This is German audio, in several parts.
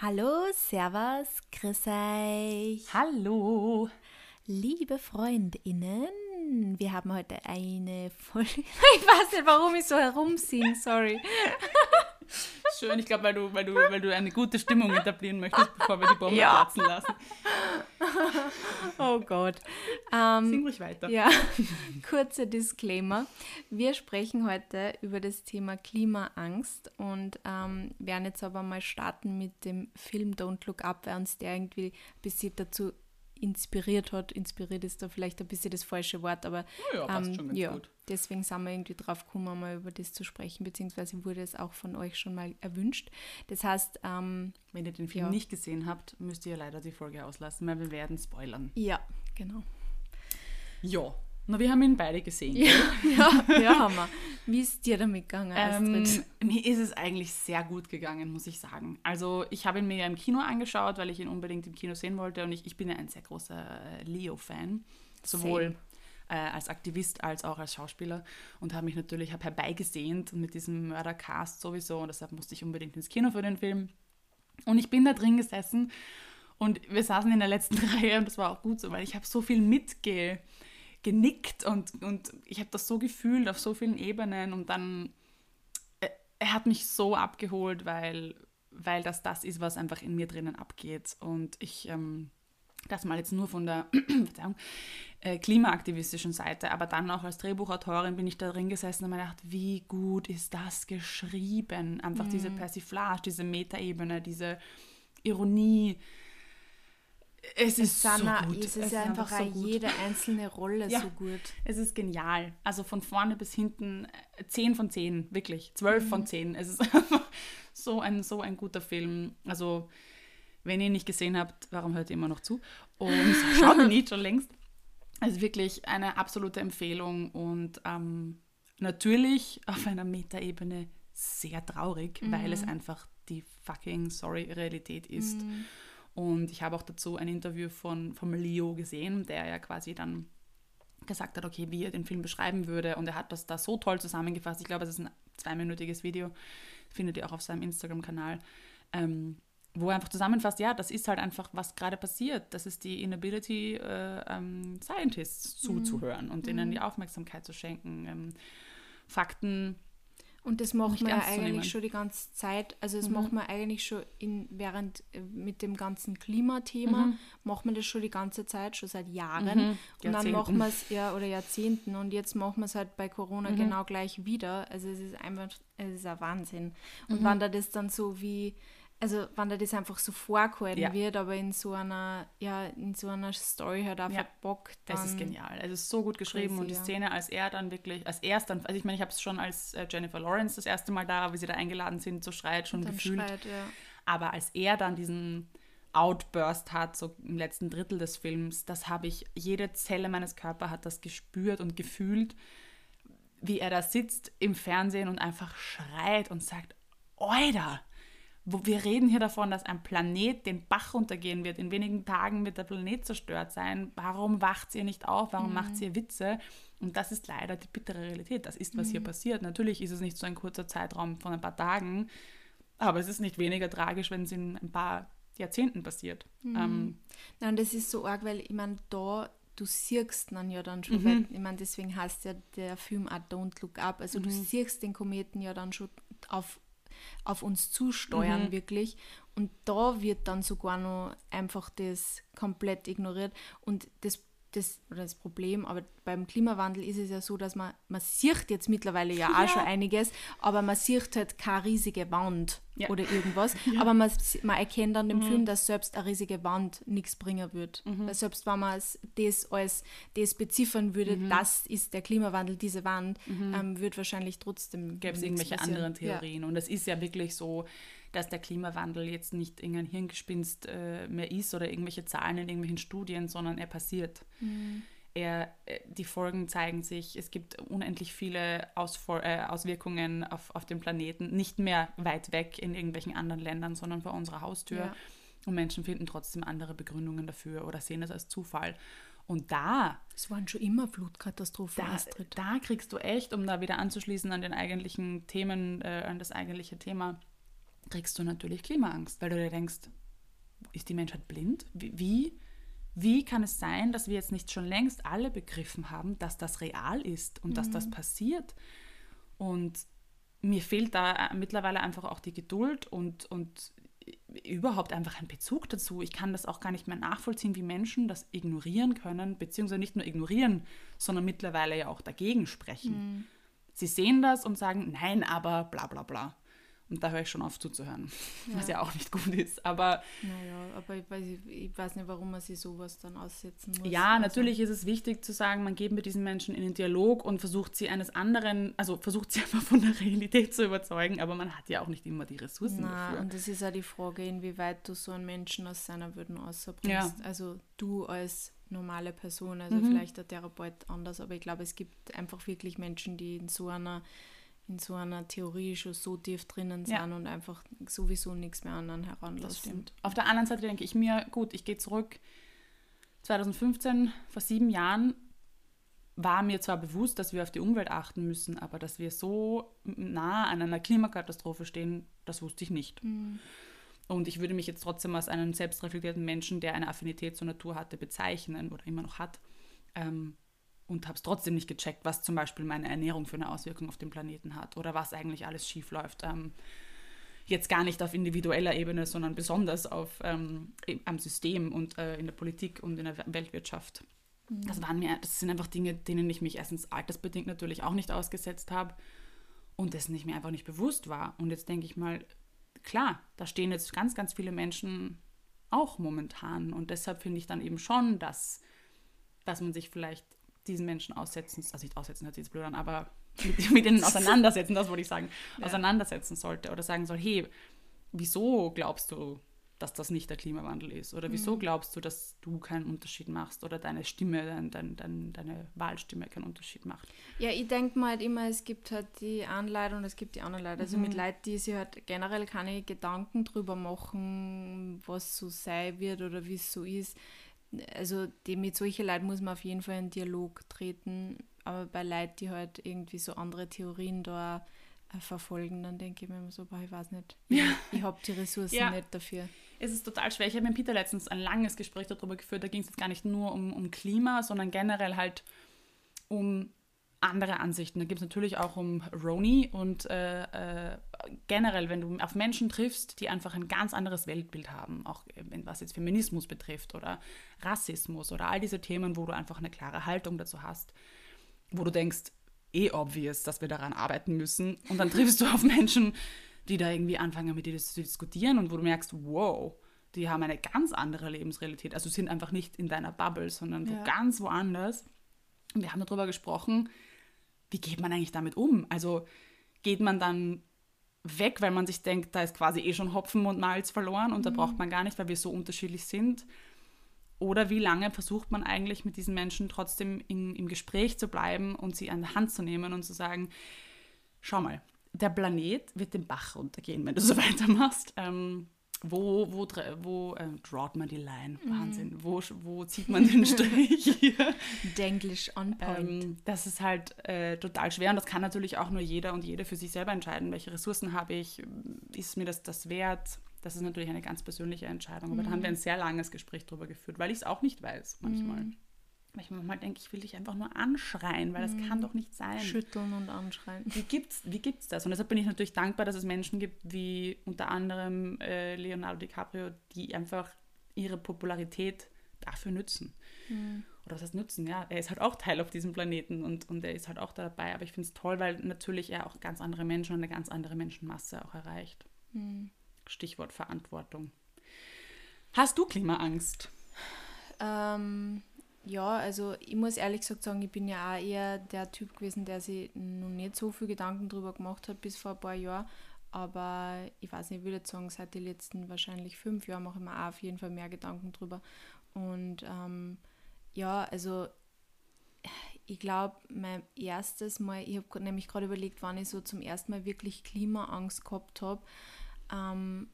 Hallo, Servus, grüß euch. Hallo. Liebe FreundInnen, wir haben heute eine Folge. Ich weiß nicht, warum ich so herumsinge, sorry. Schön, ich glaube, weil du, weil, du, weil du eine gute Stimmung etablieren möchtest, bevor wir die Bombe ja. platzen lassen. Oh Gott. Ähm, Sing ruhig weiter. Ja, kurzer Disclaimer. Wir sprechen heute über das Thema Klimaangst und ähm, werden jetzt aber mal starten mit dem Film Don't Look Up, weil uns der irgendwie ein bisschen dazu inspiriert hat. Inspiriert ist da vielleicht ein bisschen das falsche Wort, aber ja, passt ähm, schon ganz ja, gut. deswegen sind wir irgendwie drauf gekommen, mal über das zu sprechen, beziehungsweise wurde es auch von euch schon mal erwünscht. Das heißt, ähm, wenn ihr den Film ja. nicht gesehen habt, müsst ihr leider die Folge auslassen, weil wir werden spoilern. Ja, genau. Ja, na, wir haben ihn beide gesehen. Ja, ja, ja, haben wir. Wie ist dir damit gegangen, ähm, mir ist es eigentlich sehr gut gegangen, muss ich sagen. Also ich habe ihn mir ja im Kino angeschaut, weil ich ihn unbedingt im Kino sehen wollte und ich, ich bin ja ein sehr großer äh, Leo-Fan. Sowohl äh, als Aktivist als auch als Schauspieler und habe mich natürlich hab herbeigesehnt mit diesem Mördercast sowieso und deshalb musste ich unbedingt ins Kino für den Film. Und ich bin da drin gesessen und wir saßen in der letzten Reihe und das war auch gut so, weil ich habe so viel mitge genickt und, und ich habe das so gefühlt auf so vielen Ebenen und dann, äh, er hat mich so abgeholt, weil, weil das das ist, was einfach in mir drinnen abgeht und ich, ähm, das mal jetzt nur von der äh, klimaaktivistischen Seite, aber dann auch als Drehbuchautorin bin ich da drin gesessen und mir gedacht, wie gut ist das geschrieben? Einfach mhm. diese Persiflage, diese Metaebene, diese Ironie, es ist Sana, so gut. Es ist, es ist einfach, einfach so jede einzelne Rolle ja, so gut. Es ist genial. Also von vorne bis hinten 10 äh, von 10, wirklich. 12 mhm. von 10. Es ist einfach so ein, so ein guter Film. Also, wenn ihr ihn nicht gesehen habt, warum hört ihr immer noch zu? Und schaut ihn nicht schon längst. Also wirklich eine absolute Empfehlung und ähm, natürlich auf einer Metaebene sehr traurig, mhm. weil es einfach die fucking sorry Realität ist. Mhm. Und ich habe auch dazu ein Interview von, von Leo gesehen, der ja quasi dann gesagt hat, okay, wie er den Film beschreiben würde. Und er hat das da so toll zusammengefasst. Ich glaube, es ist ein zweiminütiges Video, findet ihr auch auf seinem Instagram-Kanal, ähm, wo er einfach zusammenfasst, ja, das ist halt einfach, was gerade passiert. Das ist die Inability, äh, ähm, Scientists mhm. zuzuhören und mhm. ihnen die Aufmerksamkeit zu schenken. Ähm, Fakten und das macht man ja eigentlich schon die ganze Zeit. Also das mhm. macht man eigentlich schon in, während äh, mit dem ganzen Klimathema, mhm. macht man das schon die ganze Zeit, schon seit Jahren. Mhm. Und dann machen wir es, ja, oder Jahrzehnten. Und jetzt machen wir es halt bei Corona mhm. genau gleich wieder. Also es ist einfach, es ist ein Wahnsinn. Und mhm. wenn da das dann so wie also wenn dir das einfach so vorgehalten ja. wird, aber in so einer, ja, in so einer Story halt einfach ja. Bock. Dann das ist genial. Es ist so gut geschrieben crazy, und die ja. Szene, als er dann wirklich, als er dann, also ich meine, ich habe es schon als äh, Jennifer Lawrence das erste Mal da, wie sie da eingeladen sind, so schreit schon gefühlt. Schreit, ja. Aber als er dann diesen Outburst hat, so im letzten Drittel des Films, das habe ich, jede Zelle meines Körpers hat das gespürt und gefühlt, wie er da sitzt im Fernsehen und einfach schreit und sagt, Oida! Wir reden hier davon, dass ein Planet den Bach runtergehen wird. In wenigen Tagen wird der Planet zerstört sein. Warum wacht ihr nicht auf? Warum mhm. macht ihr Witze? Und das ist leider die bittere Realität. Das ist, was mhm. hier passiert. Natürlich ist es nicht so ein kurzer Zeitraum von ein paar Tagen, aber es ist nicht weniger tragisch, wenn es in ein paar Jahrzehnten passiert. Mhm. Ähm, Nein, das ist so arg, weil ich meine, da du siehst dann ja dann schon, mhm. weil ich meine, deswegen heißt ja der Film auch Don't Look Up. Also mhm. du siehst den Kometen ja dann schon auf auf uns zusteuern, mhm. wirklich. Und da wird dann sogar noch einfach das komplett ignoriert. Und das das, oder das Problem, aber beim Klimawandel ist es ja so, dass man, man sieht jetzt mittlerweile ja auch ja. schon einiges, aber man sieht halt keine riesige Wand ja. oder irgendwas. Ja. Aber man, man erkennt dann im mhm. Film, dass selbst eine riesige Wand nichts bringen wird. Mhm. Weil selbst wenn man das als das beziffern würde, mhm. das ist der Klimawandel, diese Wand, mhm. ähm, wird wahrscheinlich trotzdem. Gäbe es irgendwelche passieren. anderen Theorien. Und es ist ja wirklich so, dass der Klimawandel jetzt nicht irgendein Hirngespinst äh, mehr ist oder irgendwelche Zahlen in irgendwelchen Studien, sondern er passiert. Mhm. Er, äh, die Folgen zeigen sich, es gibt unendlich viele Ausfor äh, Auswirkungen auf, auf den Planeten, nicht mehr weit weg in irgendwelchen anderen Ländern, sondern vor unserer Haustür. Ja. Und Menschen finden trotzdem andere Begründungen dafür oder sehen es als Zufall. Und da. Es waren schon immer Flutkatastrophen, da, Astrid. Da kriegst du echt, um da wieder anzuschließen an den eigentlichen Themen, äh, an das eigentliche Thema, kriegst du natürlich Klimaangst, weil du dir denkst, ist die Menschheit blind? Wie, wie kann es sein, dass wir jetzt nicht schon längst alle begriffen haben, dass das real ist und mhm. dass das mhm. passiert? Und mir fehlt da mittlerweile einfach auch die Geduld und, und überhaupt einfach ein Bezug dazu. Ich kann das auch gar nicht mehr nachvollziehen, wie Menschen das ignorieren können, beziehungsweise nicht nur ignorieren, sondern mittlerweile ja auch dagegen sprechen. Mhm. Sie sehen das und sagen, nein, aber bla bla bla. Und da höre ich schon auf zuzuhören, ja. was ja auch nicht gut ist. Aber naja, aber ich weiß, ich weiß nicht, warum man sich sowas dann aussetzen muss. Ja, also. natürlich ist es wichtig zu sagen, man geht mit diesen Menschen in den Dialog und versucht sie eines anderen, also versucht sie einfach von der Realität zu überzeugen, aber man hat ja auch nicht immer die Ressourcen Na, dafür. Und das ist ja die Frage, inwieweit du so einen Menschen aus seiner Würden außerbringst. Ja. Also du als normale Person, also mhm. vielleicht der Therapeut anders, aber ich glaube, es gibt einfach wirklich Menschen, die in so einer in so einer Theorie schon so tief drinnen sind ja. und einfach sowieso nichts mehr anderen heranlassen. Das stimmt. Auf der anderen Seite denke ich mir, gut, ich gehe zurück. 2015, vor sieben Jahren, war mir zwar bewusst, dass wir auf die Umwelt achten müssen, aber dass wir so nah an einer Klimakatastrophe stehen, das wusste ich nicht. Mhm. Und ich würde mich jetzt trotzdem als einen selbstreflektierten Menschen, der eine Affinität zur Natur hatte, bezeichnen oder immer noch hat. Ähm, und habe es trotzdem nicht gecheckt, was zum Beispiel meine Ernährung für eine Auswirkung auf den Planeten hat oder was eigentlich alles schief läuft. Ähm, jetzt gar nicht auf individueller Ebene, sondern besonders auf, ähm, am System und äh, in der Politik und in der Weltwirtschaft. Mhm. Das waren mir, das sind einfach Dinge, denen ich mich erstens altersbedingt natürlich auch nicht ausgesetzt habe und dessen ich mir einfach nicht bewusst war. Und jetzt denke ich mal, klar, da stehen jetzt ganz, ganz viele Menschen auch momentan. Und deshalb finde ich dann eben schon, dass, dass man sich vielleicht diesen Menschen aussetzen, also nicht aussetzen, hört sich jetzt blöd an, aber mit, mit denen auseinandersetzen, das wollte ich sagen, ja. auseinandersetzen sollte oder sagen soll, hey, wieso glaubst du, dass das nicht der Klimawandel ist? Oder wieso mhm. glaubst du, dass du keinen Unterschied machst oder deine Stimme, dein, dein, dein, deine Wahlstimme keinen Unterschied macht? Ja, ich denke mal halt immer, es gibt halt die Leute und es gibt die anderen Leute. Also mhm. mit Leuten, die sich halt generell keine Gedanken drüber machen, was so sein wird oder wie es so ist, also die, mit solchen Leuten muss man auf jeden Fall in Dialog treten, aber bei Leuten, die halt irgendwie so andere Theorien da äh, verfolgen, dann denke ich mir immer so, boah, ich weiß nicht, ich, ich habe die Ressourcen ja. nicht dafür. Es ist total schwer. Ich habe mit Peter letztens ein langes Gespräch darüber geführt, da ging es jetzt gar nicht nur um, um Klima, sondern generell halt um andere Ansichten. Da gibt es natürlich auch um Roni und äh, äh, generell, wenn du auf Menschen triffst, die einfach ein ganz anderes Weltbild haben, auch was jetzt Feminismus betrifft oder Rassismus oder all diese Themen, wo du einfach eine klare Haltung dazu hast, wo du denkst, eh obvious, dass wir daran arbeiten müssen. Und dann triffst du auf Menschen, die da irgendwie anfangen, mit dir zu diskutieren und wo du merkst, wow, die haben eine ganz andere Lebensrealität. Also sind einfach nicht in deiner Bubble, sondern ja. ganz woanders. Und wir haben darüber gesprochen, wie geht man eigentlich damit um? Also geht man dann weg, weil man sich denkt, da ist quasi eh schon Hopfen und Malz verloren und mhm. da braucht man gar nicht, weil wir so unterschiedlich sind? Oder wie lange versucht man eigentlich mit diesen Menschen trotzdem in, im Gespräch zu bleiben und sie an der Hand zu nehmen und zu sagen, schau mal, der Planet wird den Bach runtergehen, wenn du so weitermachst. Ähm, wo, wo, wo äh, drawt man die Line? Mhm. Wahnsinn. Wo, wo zieht man den Strich hier? Denglisch on point. Ähm, das ist halt äh, total schwer und das kann natürlich auch nur jeder und jede für sich selber entscheiden. Welche Ressourcen habe ich? Ist mir das das wert? Das ist natürlich eine ganz persönliche Entscheidung. Aber mhm. da haben wir ein mhm. sehr langes Gespräch darüber geführt, weil ich es auch nicht weiß manchmal. Mhm. Manchmal denke, ich will dich einfach nur anschreien, weil das mhm. kann doch nicht sein. Schütteln und anschreien. Wie gibt's, wie gibt's das? Und deshalb bin ich natürlich dankbar, dass es Menschen gibt, wie unter anderem äh, Leonardo DiCaprio, die einfach ihre Popularität dafür nützen. Mhm. Oder was heißt nützen? Ja, er ist halt auch Teil auf diesem Planeten und, und er ist halt auch da dabei. Aber ich finde es toll, weil natürlich er auch ganz andere Menschen und eine ganz andere Menschenmasse auch erreicht. Mhm. Stichwort Verantwortung. Hast du Klimaangst? Ähm, ja, also ich muss ehrlich gesagt sagen, ich bin ja auch eher der Typ gewesen, der sich noch nicht so viel Gedanken darüber gemacht hat bis vor ein paar Jahren. Aber ich weiß nicht, ich würde sagen, seit den letzten wahrscheinlich fünf Jahren mache ich mir auch auf jeden Fall mehr Gedanken drüber. Und ähm, ja, also ich glaube, mein erstes Mal, ich habe nämlich gerade überlegt, wann ich so zum ersten Mal wirklich Klimaangst gehabt habe. Ähm,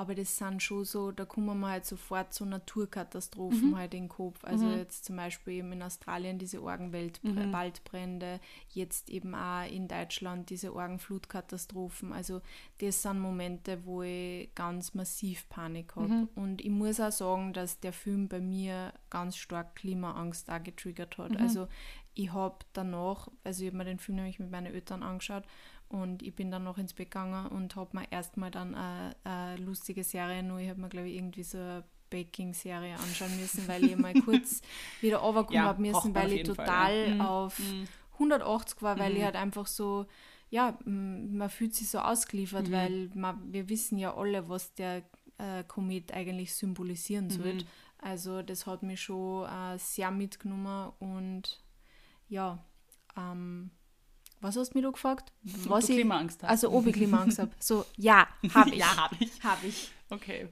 aber das sind schon so, da kommen wir halt sofort so Naturkatastrophen mhm. halt in den Kopf. Also mhm. jetzt zum Beispiel eben in Australien diese Orgenwaldbrände, mhm. jetzt eben auch in Deutschland diese Orgenflutkatastrophen. Also das sind Momente, wo ich ganz massiv Panik habe. Mhm. Und ich muss auch sagen, dass der Film bei mir ganz stark Klimaangst auch getriggert hat. Mhm. Also ich habe danach, also ich habe mir den Film nämlich mit meinen Eltern angeschaut und ich bin dann noch ins Bett gegangen und habe mir erstmal dann eine, eine, lustige Serie, nur ich habe mir, glaube ich, irgendwie so eine Baking-Serie anschauen müssen, weil ich mal kurz wieder runterkommen ja, habe müssen, weil ich total Fall, ja. Mhm. auf mhm. 180 war, weil mhm. ich halt einfach so, ja, man fühlt sich so ausgeliefert, mhm. weil man, wir wissen ja alle, was der äh, Komet eigentlich symbolisieren mhm. soll. Also das hat mich schon äh, sehr mitgenommen und ja, ähm, was hast du mir da gefragt? Was du Klimaangst hast. Also ob ich Klimaangst habe. So, ja, habe ich. ja, habe ich. Habe ich. Okay.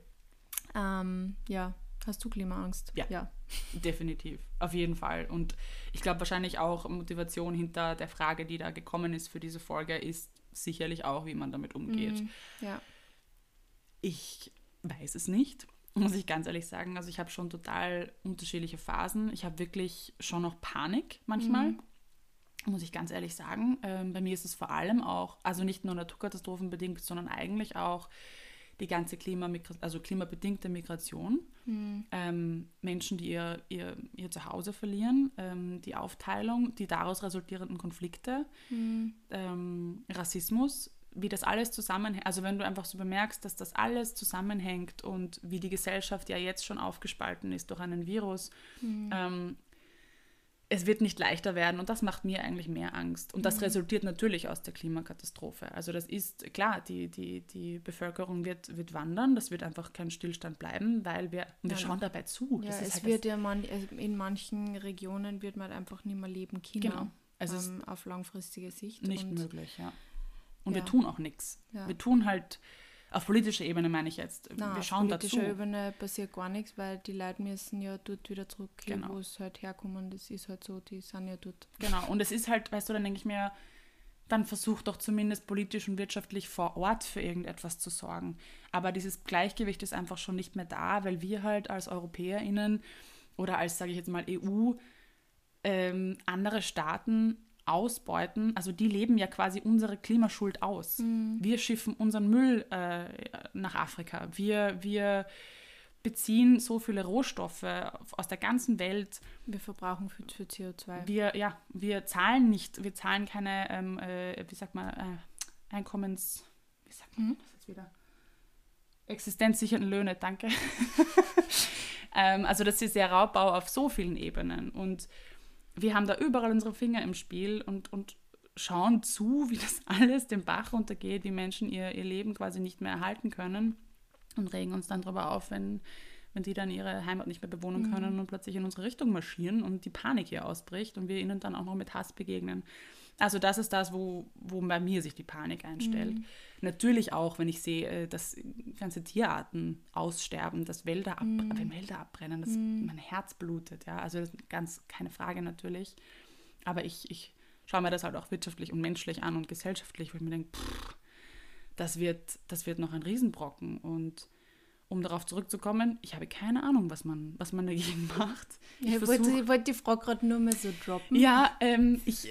Ähm, ja, hast du Klimaangst? Ja, ja. Definitiv. Auf jeden Fall. Und ich glaube wahrscheinlich auch Motivation hinter der Frage, die da gekommen ist für diese Folge, ist sicherlich auch, wie man damit umgeht. Mhm, ja. Ich weiß es nicht, muss ich ganz ehrlich sagen. Also ich habe schon total unterschiedliche Phasen. Ich habe wirklich schon noch Panik manchmal. Mhm muss ich ganz ehrlich sagen. Ähm, bei mir ist es vor allem auch, also nicht nur naturkatastrophenbedingt, sondern eigentlich auch die ganze Klima also klimabedingte Migration. Mhm. Ähm, Menschen, die ihr, ihr, ihr Zuhause verlieren, ähm, die Aufteilung, die daraus resultierenden Konflikte, mhm. Rassismus, wie das alles zusammenhängt. Also wenn du einfach so bemerkst, dass das alles zusammenhängt und wie die Gesellschaft ja jetzt schon aufgespalten ist durch einen Virus, mhm es wird nicht leichter werden und das macht mir eigentlich mehr Angst. Und das mhm. resultiert natürlich aus der Klimakatastrophe. Also das ist klar, die, die, die Bevölkerung wird, wird wandern, das wird einfach kein Stillstand bleiben, weil wir, wir ja, schauen dabei zu. Ja, es halt wird ja man, in manchen Regionen wird man einfach nicht mehr leben können. Genau. Also ähm, auf langfristige Sicht. Nicht möglich, ja. Und ja. wir tun auch nichts. Wir tun halt auf politischer Ebene meine ich jetzt. Nein, wir schauen auf politischer dazu. Ebene passiert gar nichts, weil die Leute müssen ja dort wieder zurückgehen, genau. wo es halt herkommen. Das ist halt so, die sind ja dort. Genau, und es ist halt, weißt du, dann denke ich mir, dann versucht doch zumindest politisch und wirtschaftlich vor Ort für irgendetwas zu sorgen. Aber dieses Gleichgewicht ist einfach schon nicht mehr da, weil wir halt als EuropäerInnen oder als, sage ich jetzt mal, EU ähm, andere Staaten ausbeuten, also die leben ja quasi unsere Klimaschuld aus. Mhm. Wir schiffen unseren Müll äh, nach Afrika. Wir, wir beziehen so viele Rohstoffe aus der ganzen Welt. Wir verbrauchen für, für CO2. Wir, ja, wir zahlen nicht, wir zahlen keine, ähm, äh, wie sagt man, äh, Einkommens, wie sagt man mhm. das jetzt wieder? Existenzsichernden Löhne, danke. ähm, also das ist ja Raubbau auf so vielen Ebenen und wir haben da überall unsere Finger im Spiel und, und schauen zu, wie das alles den Bach runtergeht, die Menschen ihr, ihr Leben quasi nicht mehr erhalten können und regen uns dann darüber auf, wenn, wenn die dann ihre Heimat nicht mehr bewohnen mhm. können und plötzlich in unsere Richtung marschieren und die Panik hier ausbricht und wir ihnen dann auch noch mit Hass begegnen. Also das ist das, wo, wo bei mir sich die Panik einstellt. Mhm. Natürlich auch, wenn ich sehe, äh, dass ganze Tierarten aussterben, dass Wälder, ab, wenn Wälder abbrennen, dass mhm. mein Herz blutet. Ja? Also das ist ganz keine Frage natürlich. Aber ich, ich schaue mir das halt auch wirtschaftlich und menschlich an und gesellschaftlich, weil ich mir denke, pff, das wird, das wird noch ein Riesenbrocken. Und um darauf zurückzukommen, ich habe keine Ahnung, was man, was man dagegen macht. Ich, ja, wollte, ich wollte die Frau gerade nur mal so droppen. Ja, ähm, ich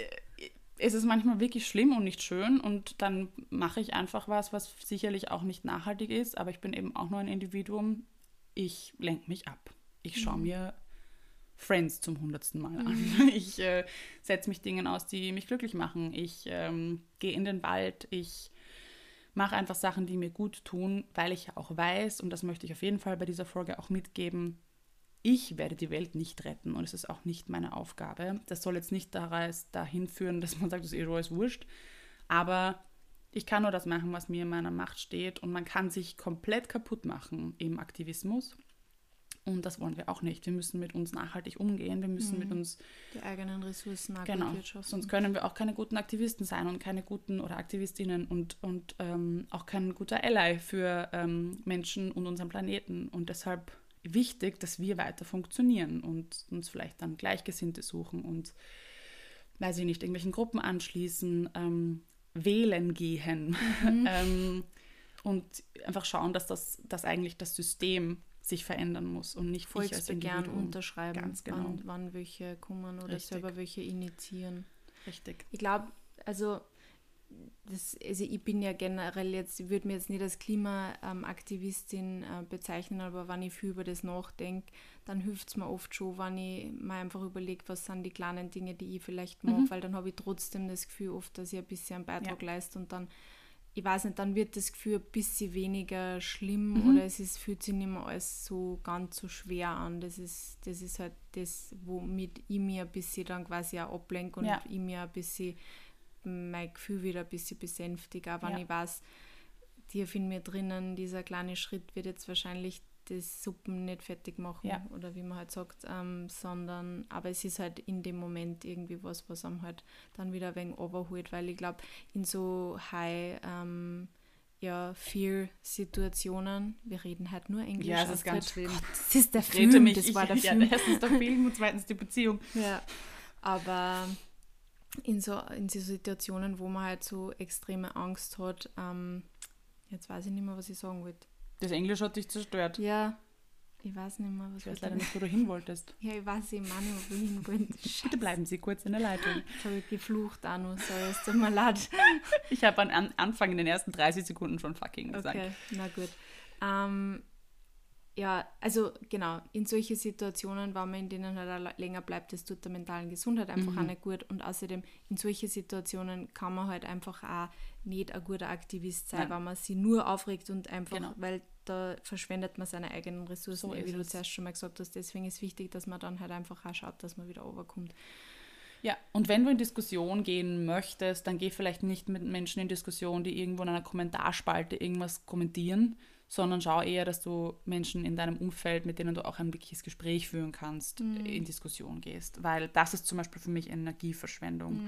es ist manchmal wirklich schlimm und nicht schön und dann mache ich einfach was, was sicherlich auch nicht nachhaltig ist, aber ich bin eben auch nur ein Individuum. Ich lenke mich ab. Ich schaue mhm. mir Friends zum hundertsten Mal an. Mhm. Ich äh, setze mich Dingen aus, die mich glücklich machen. Ich ähm, gehe in den Wald. Ich mache einfach Sachen, die mir gut tun, weil ich ja auch weiß, und das möchte ich auf jeden Fall bei dieser Folge auch mitgeben, ich werde die Welt nicht retten und es ist auch nicht meine Aufgabe. Das soll jetzt nicht dahin führen, dass man sagt, das ist eh alles wurscht. Aber ich kann nur das machen, was mir in meiner Macht steht und man kann sich komplett kaputt machen im Aktivismus. Und das wollen wir auch nicht. Wir müssen mit uns nachhaltig umgehen. Wir müssen mhm. mit uns die eigenen Ressourcen genau. Sonst können wir auch keine guten Aktivisten sein und keine guten oder Aktivistinnen und, und ähm, auch kein guter Ally für ähm, Menschen und unseren Planeten. Und deshalb wichtig, dass wir weiter funktionieren und uns vielleicht dann Gleichgesinnte suchen und, weiß ich nicht, irgendwelchen Gruppen anschließen, ähm, wählen gehen, mhm. ähm, und einfach schauen, dass das dass eigentlich das System sich verändern muss und nicht Volksbegehren unterschreiben, Ganz genau. wann, wann welche kommen oder Richtig. selber welche initiieren. Richtig. Ich glaube, also, das, also ich bin ja generell jetzt, ich würde mir jetzt nicht als Klimaaktivistin äh, bezeichnen, aber wenn ich viel über das nachdenke, dann hilft es mir oft schon, wenn ich mir einfach überlege, was sind die kleinen Dinge, die ich vielleicht mache, Mhm. weil dann habe ich trotzdem das Gefühl oft, dass ich ein bisschen einen Beitrag leiste und dann, ich weiß nicht, dann wird das Gefühl ein bisschen weniger schlimm Mhm. oder es ist, fühlt sich nicht mehr alles so ganz so schwer an. Das ist, das ist halt das, womit ich mir ein bisschen dann quasi auch ablenke und Ja. ich mir ein bisschen mein Gefühl wieder ein bisschen besänftige, auch wenn Ja. ich weiß, tief in mir drinnen, dieser kleine Schritt wird jetzt wahrscheinlich das Suppen nicht fertig machen Ja. oder wie man halt sagt, ähm, sondern aber es ist halt in dem Moment irgendwie was, was einem halt dann wieder wenig overholt, weil ich glaube, in so high ähm, ja, Fear-Situationen, wir reden halt nur Englisch. Ja, es ist ganz schlimm. Gott, das ist der Film, mich, das ich, war der ja, Film. erstens der Film und zweitens die Beziehung. Ja, aber in so, in so Situationen, wo man halt so extreme Angst hat, ähm, jetzt weiß ich nicht mehr, was ich sagen wollte. Das Englisch hat dich zerstört. Ja, ich weiß nicht mehr, was Ich weiß leider nicht, wo du hin wolltest. Ja, ich weiß ich meine, wo ich hin wollte. Bitte bleiben Sie kurz in der Leitung. Jetzt habe ich geflucht noch, sorry, es tut mir leid. Ich habe an, an Anfang in den ersten 30 Sekunden schon fucking gesagt. Okay, na gut. Ähm, ja, also genau, in solche Situationen, wenn man in denen halt länger bleibt, das tut der mentalen Gesundheit einfach Mhm. auch nicht gut. Und außerdem, in solche Situationen kann man halt einfach auch nicht ein guter Aktivist sein, Nein. weil man sich nur aufregt und einfach, Genau. weil da verschwendet man seine eigenen Ressourcen, So wie du es. zuerst schon mal gesagt hast. Deswegen ist wichtig, dass man dann halt einfach auch schaut, dass man wieder overkommt. Ja, und wenn du in Diskussion gehen möchtest, dann geh vielleicht nicht mit Menschen in Diskussion, die irgendwo in einer Kommentarspalte irgendwas kommentieren, sondern schau eher, dass du Menschen in deinem Umfeld, mit denen du auch ein wirkliches Gespräch führen kannst, in Diskussion gehst. Weil das ist zum Beispiel für mich Energieverschwendung.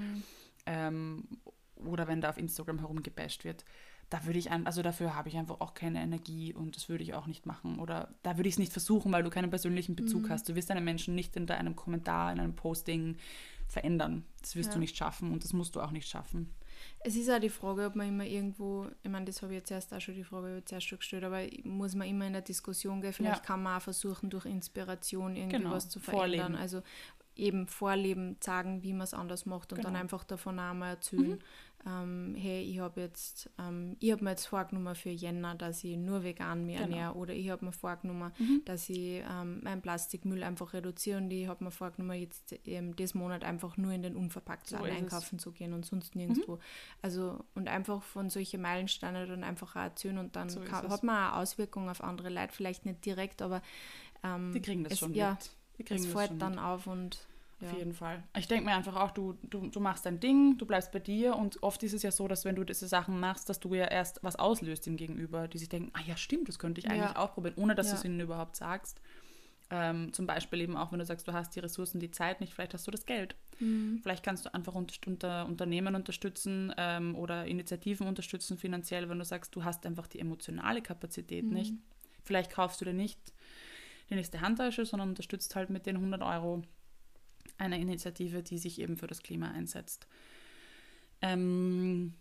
Ähm, oder wenn da auf Instagram herumgebasht wird. Da würde ich, ein, also dafür habe ich einfach auch keine Energie und das würde ich auch nicht machen. Oder da würde ich es nicht versuchen, weil du keinen persönlichen Bezug hast. Du wirst deine Menschen nicht in einem Kommentar, in einem Posting verändern. Das wirst Ja. du nicht schaffen und das musst du auch nicht schaffen. Es ist auch die Frage, ob man immer irgendwo, ich meine, das habe ich jetzt erst auch schon die Frage zuerst schon gestellt, aber muss man immer in der Diskussion gehen? Vielleicht Ja. kann man auch versuchen, durch Inspiration irgendwie Genau, was zu verändern. vorleben. Also eben vorleben, sagen, wie man es anders macht und dann Genau. einfach davon auch mal erzählen, ähm, hey, ich habe jetzt, ähm, ich habe mir jetzt vorgenommen für Jänner, dass ich nur vegan mich Genau. ernähre oder ich habe mir vorgenommen, dass ich ähm, meinen Plastikmüll einfach reduziere und ich habe mir vorgenommen, jetzt ähm, das Monat einfach nur in den unverpackten So ist es. einkaufen zu gehen und sonst nirgendwo. Also und einfach von solchen Meilensteinen dann einfach auch erzählen und dann So kann, hat man auch Auswirkungen auf andere Leute, vielleicht nicht direkt, aber ähm, Die kriegen das es, schon ja, mit. Die kriegen es das fällt dann mit. auf und. Auf jeden Fall. Ich denke mir einfach auch, du, du, du machst dein Ding, du bleibst bei dir und oft ist es ja so, dass wenn du diese Sachen machst, dass du ja erst was auslöst im Gegenüber, die sich denken, ah ja, stimmt, das könnte ich eigentlich Ja. auch probieren, ohne dass Ja. du es ihnen überhaupt sagst. Ähm, zum Beispiel eben auch, wenn du sagst, du hast die Ressourcen, die Zeit nicht, vielleicht hast du das Geld. Mhm. Vielleicht kannst du einfach unter, unter Unternehmen unterstützen ähm, oder Initiativen unterstützen finanziell, wenn du sagst, du hast einfach die emotionale Kapazität Mhm. nicht. Vielleicht kaufst du dir nicht die nächste Handtasche, sondern unterstützt halt mit den 100 Euro eine Initiative, die sich eben für das Klima einsetzt. Ähm,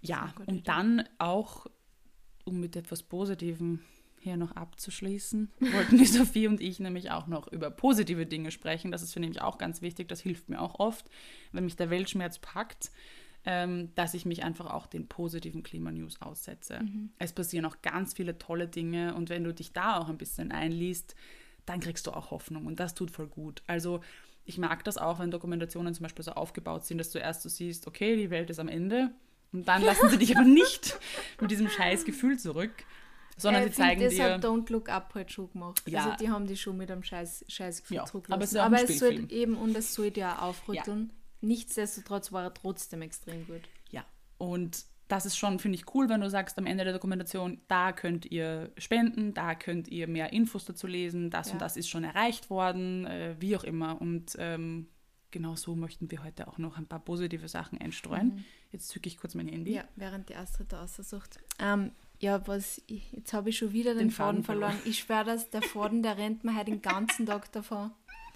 ja, und Idee. dann auch, um mit etwas Positivem hier noch abzuschließen, wollten die Sophie und ich nämlich auch noch über positive Dinge sprechen. Das ist für mich auch ganz wichtig. Das hilft mir auch oft, wenn mich der Weltschmerz packt, ähm, dass ich mich einfach auch den positiven Klimanews aussetze. Es passieren auch ganz viele tolle Dinge und wenn du dich da auch ein bisschen einliest, dann kriegst du auch Hoffnung und das tut voll gut. Also ich mag das auch, wenn Dokumentationen zum Beispiel so aufgebaut sind, dass du erst so siehst, okay, die Welt ist am Ende und dann lassen sie dich aber nicht mit diesem scheiß Gefühl zurück, sondern Ja, sie zeigen das dir... hat Don't Look Up halt schon gemacht. Ja. Also die haben die schon mit einem scheiß, scheiß Gefühl Ja, zurückgelassen. aber es ist aber es soll Spielfilm. eben, und es sollte ja aufrütteln. Nichtsdestotrotz war er trotzdem extrem gut. Ja, und das ist schon, finde ich, cool, wenn du sagst am Ende der Dokumentation, da könnt ihr spenden, da könnt ihr mehr Infos dazu lesen, das Ja. und das ist schon erreicht worden, äh, wie auch immer. Und ähm, genau so möchten wir heute auch noch ein paar positive Sachen einstreuen. Jetzt zücke ich kurz mein Handy. Mhm. Ja, während die Astrid da aussucht. Ähm, ja, was, ich, jetzt habe ich schon wieder den, Den Faden, Faden verloren. verloren. Ich schwöre, dass der Faden, der rennt mir heute den ganzen Tag davon.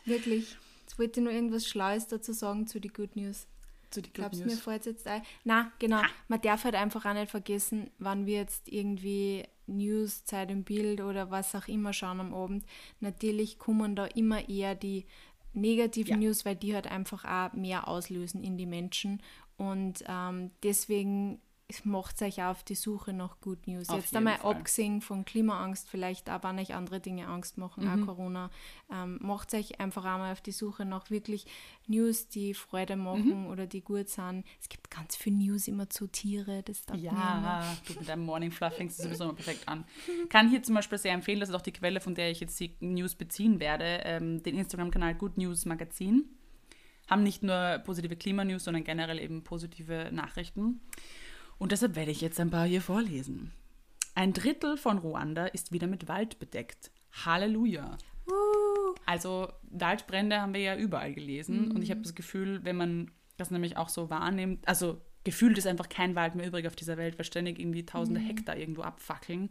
Wirklich. Jetzt wollte ich nur irgendwas Schlaues dazu sagen zu den Good News. Zu die Glaubst du, mir fällt jetzt ein? Na, genau. Man darf halt einfach auch nicht vergessen, wann wir jetzt irgendwie News, Zeit im Bild oder was auch immer schauen am Abend. Natürlich kommen da immer eher die negativen ja. News, weil die halt einfach auch mehr auslösen in die Menschen. Und ähm, deswegen macht euch auf die Suche nach Good News. Auf Jetzt einmal Fall. abgesehen von Klimaangst, vielleicht aber nicht andere Dinge Angst machen, mhm. auch Corona. Ähm, macht euch einfach einmal auf die Suche nach wirklich News, die Freude machen mhm. oder die gut sind. Es gibt ganz viel News immer zu Tiere, das darf Ja, du mit deinem Morning Fluff fängst du sowieso immer perfekt an. Kann hier zum Beispiel sehr empfehlen, das ist auch die Quelle, von der ich jetzt die News beziehen werde, ähm, den Instagram-Kanal Good News Magazin. Haben nicht nur positive Klimanews, sondern generell eben positive Nachrichten. Und deshalb werde ich jetzt ein paar hier vorlesen. Ein Drittel von Ruanda ist wieder mit Wald bedeckt. Halleluja. Uh. Also Waldbrände haben wir ja überall gelesen. Mhm. Und ich habe das Gefühl, wenn man das nämlich auch so wahrnimmt, also gefühlt ist einfach kein Wald mehr übrig auf dieser Welt, weil ständig irgendwie tausende mhm. Hektar irgendwo abfackeln.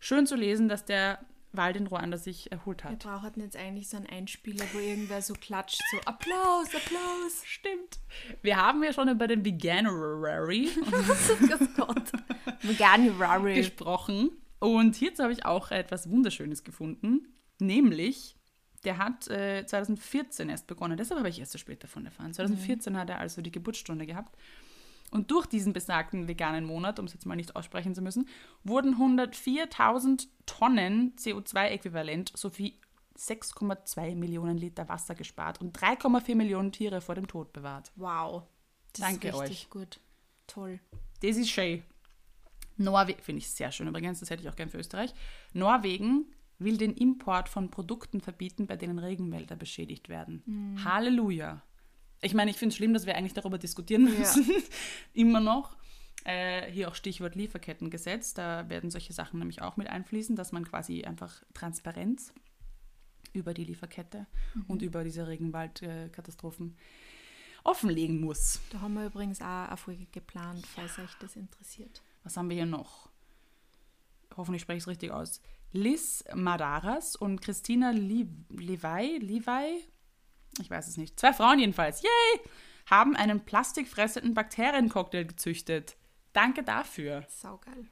Schön zu lesen, dass der Wald in Ruanda sich erholt hat. Wir brauchen jetzt eigentlich so einen Einspieler, wo irgendwer so klatscht, so Applaus, Applaus. Stimmt. Wir haben ja schon über den Veganuary Veganuary gesprochen. Und hierzu habe ich auch etwas Wunderschönes gefunden. Nämlich, der hat äh, 2014 erst begonnen. Deshalb habe ich erst so später davon erfahren. 2014 mhm. hat er also die Geburtsstunde gehabt. Und durch diesen besagten veganen Monat, um es jetzt mal nicht aussprechen zu müssen, wurden 104.000 Tonnen CO2-Äquivalent sowie 6,2 Millionen Liter Wasser gespart und 3,4 Millionen Tiere vor dem Tod bewahrt. Wow. Das Danke ist richtig euch. gut. Toll. Das ist schön. Norwegen, finde ich sehr schön übrigens, das hätte ich auch gern für Österreich. Norwegen will den Import von Produkten verbieten, bei denen Regenwälder beschädigt werden. Mhm. Halleluja. Ich meine, ich finde es schlimm, dass wir eigentlich darüber diskutieren müssen. Ja. Immer noch. Äh, hier auch Stichwort Lieferkettengesetz. Da werden solche Sachen nämlich auch mit einfließen, dass man quasi einfach Transparenz über die Lieferkette mhm. und über diese Regenwaldkatastrophen offenlegen muss. Da haben wir übrigens auch eine Folge geplant, falls ja. euch das interessiert. Was haben wir hier noch? Hoffentlich spreche ich es richtig aus. Liz Madaras und Christina Levi, Levi ich weiß es nicht, zwei Frauen jedenfalls, yay, haben einen plastikfressenden Bakteriencocktail gezüchtet. Danke dafür. Saugeil.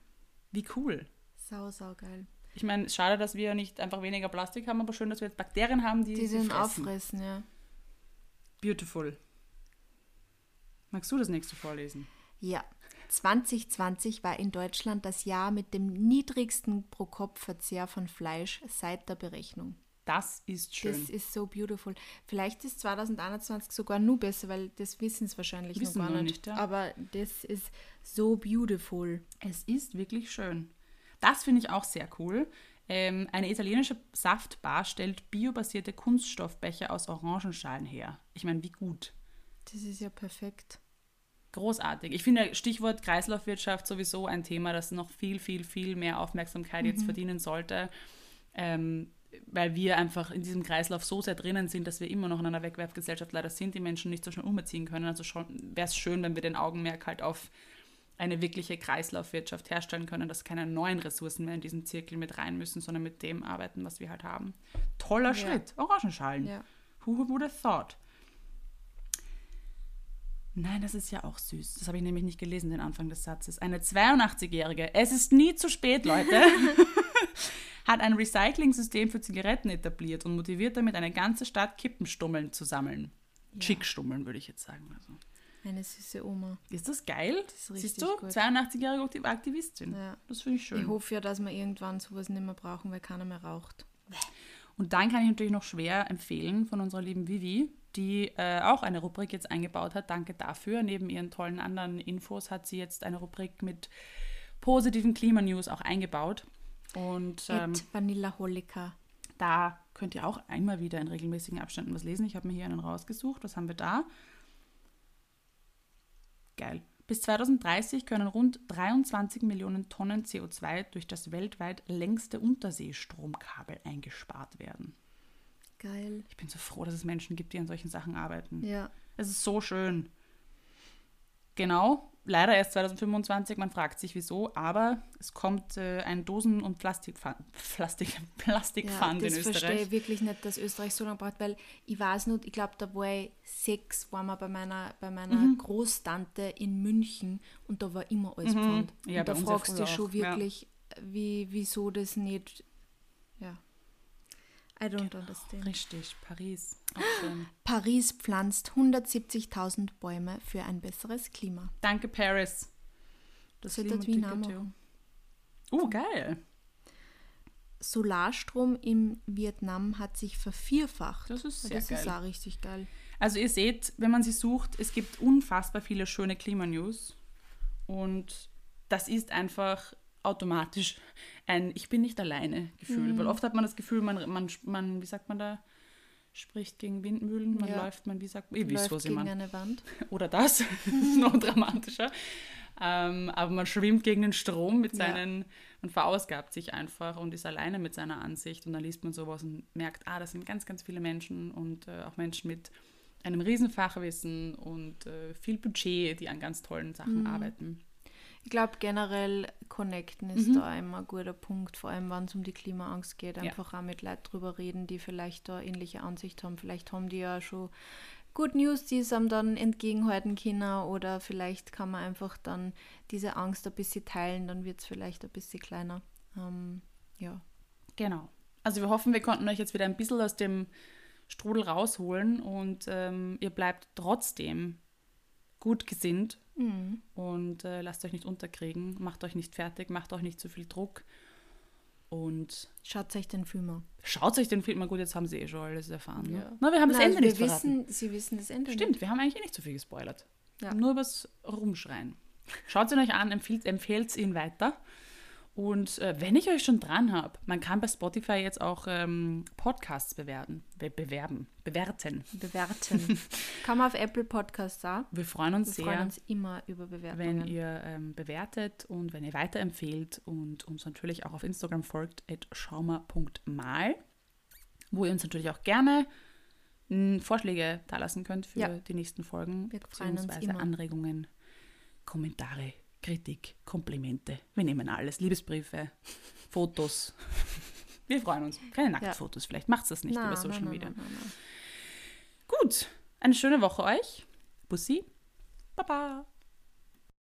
Wie cool. Sau, saugeil. Ich meine, schade, dass wir nicht einfach weniger Plastik haben, aber schön, dass wir jetzt Bakterien haben, die, die den auffressen, ja. Beautiful. Magst du das nächste vorlesen? Ja. 2020 war in Deutschland das Jahr mit dem niedrigsten Pro-Kopf-Verzehr von Fleisch seit der Berechnung. Das ist schön. Das ist so beautiful. Vielleicht ist 2021 sogar nur besser, weil das wissen es wahrscheinlich wissen noch gar nicht. nicht ja. Aber das ist so beautiful. Es ist wirklich schön. Das finde ich auch sehr cool. Ähm, eine italienische Saftbar stellt biobasierte Kunststoffbecher aus Orangenschalen her. Ich meine, wie gut. Das ist ja perfekt. Großartig. Ich finde Stichwort Kreislaufwirtschaft sowieso ein Thema, das noch viel, viel, viel mehr Aufmerksamkeit mhm. jetzt verdienen sollte. Ähm, weil wir einfach in diesem Kreislauf so sehr drinnen sind, dass wir immer noch in einer Wegwerfgesellschaft leider sind, die Menschen nicht so schnell umziehen können. Also wäre es schön, wenn wir den Augenmerk halt auf eine wirkliche Kreislaufwirtschaft herstellen können, dass keine neuen Ressourcen mehr in diesen Zirkel mit rein müssen, sondern mit dem arbeiten, was wir halt haben. Toller ja. Schritt. Orangenschalen. Ja. Who would have thought? Nein, das ist ja auch süß. Das habe ich nämlich nicht gelesen, den Anfang des Satzes. Eine 82-Jährige. Es ist nie zu spät, Leute. hat ein Recycling-System für Zigaretten etabliert und motiviert damit eine ganze Stadt Kippenstummeln zu sammeln. Ja. Chickstummeln, würde ich jetzt sagen. Also. Eine süße Oma. Ist das geil? Das ist Siehst du? 82-jährige Aktivistin. Ja. Das finde ich schön. Ich hoffe ja, dass wir irgendwann sowas nicht mehr brauchen, weil keiner mehr raucht. Und dann kann ich natürlich noch schwer empfehlen von unserer lieben Vivi, die äh, auch eine Rubrik jetzt eingebaut hat. Danke dafür. Neben ihren tollen anderen Infos hat sie jetzt eine Rubrik mit positiven Klimanews auch eingebaut. Und ähm, Vanillaholica. Da könnt ihr auch einmal wieder in regelmäßigen Abständen was lesen. Ich habe mir hier einen rausgesucht. Was haben wir da? Geil. Bis 2030 können rund 23 Millionen Tonnen CO2 durch das weltweit längste Unterseestromkabel eingespart werden. Geil. Ich bin so froh, dass es Menschen gibt, die an solchen Sachen arbeiten. Ja. Es ist so schön. Genau, leider erst 2025, man fragt sich wieso, aber es kommt äh, ein Dosen- und Plastikpfand, Plastik, Plastikpfand ja, in verstehe Österreich. ich wirklich nicht, dass Österreich so lange braucht, weil ich weiß nicht, ich glaube, da war ich sechs, waren wir bei meiner, bei meiner Mhm. Großtante in München und da war immer alles Pfand. Mhm. Ja, und da fragst du dich schon auch, ja. wirklich, wie, wieso das nicht, ja, I don't understand. Richtig, Paris. Paris pflanzt 170.000 Bäume für ein besseres Klima. Danke, Paris. Das Sollte das Wien. Oh, geil. Solarstrom in Vietnam hat sich vervierfacht. Das ist sehr das ist geil. auch richtig geil. Also ihr seht, wenn man sie sucht, es gibt unfassbar viele schöne Klimanews. Und das ist einfach automatisch ein Ich bin nicht alleine Gefühl. Mhm. Weil oft hat man das Gefühl, man, man, man wie sagt man da, spricht gegen Windmühlen, man Ja. läuft, man, wie sagt man, ich weiß, Läuft was ich gegen meine. eine Wand. Oder das, noch dramatischer. Ähm, aber man schwimmt gegen den Strom mit Ja. seinen und verausgabt sich einfach und ist alleine mit seiner Ansicht. Und dann liest man sowas und merkt, ah, das sind ganz, ganz viele Menschen und äh, auch Menschen mit einem riesen Fachwissen und äh, viel Budget, die an ganz tollen Sachen Mhm. arbeiten. Ich glaube generell Connecten ist Mhm. da immer ein guter Punkt, vor allem wenn es um die Klimaangst geht. Einfach auch mit Leuten drüber reden, die vielleicht da ähnliche Ansicht haben. Vielleicht haben die ja schon Good News, die es einem dann entgegenhalten können oder vielleicht kann man einfach dann diese Angst ein bisschen teilen, dann wird es vielleicht ein bisschen kleiner. Ähm, ja. Genau. Also wir hoffen, wir konnten euch jetzt wieder ein bisschen aus dem Strudel rausholen und ähm, ihr bleibt trotzdem gut gesinnt Mhm. und äh, lasst euch nicht unterkriegen, macht euch nicht fertig, macht euch nicht zu viel Druck und Schaut euch den Film an. schaut euch den Film mal gut, jetzt haben sie eh schon alles erfahren. Ne? Ja. Na, wir haben das Nein, Ende wir nicht verraten. wissen, Sie wissen das Ende Stimmt, wir haben eigentlich eh nicht so viel gespoilert. Ja. Nur übers Rumschreien. Schaut ihn euch an, empfiehlt, empfehlt ihn weiter. Und äh, wenn ich euch schon dran habe, man kann bei Spotify jetzt auch ähm, Podcasts bewerten, be bewerben, bewerten. Bewerten. kann man auf Apple Podcasts auch. Wir freuen uns Wir sehr, freuen uns immer über Bewertungen. wenn ihr ähm, bewertet und wenn ihr weiterempfehlt und uns natürlich auch auf Instagram folgt, at schaumer.mal, wo ihr uns natürlich auch gerne mh, Vorschläge da lassen könnt für Ja. die nächsten Folgen, Wir freuen uns beziehungsweise. Anregungen, Kommentare, Kritik, Komplimente. Wir nehmen alles, Liebesbriefe, Fotos. Wir freuen uns. Keine Nacktfotos, vielleicht macht das nicht Na, über Social na, Media. na. Gut, eine schöne Woche euch. Bussi. Baba.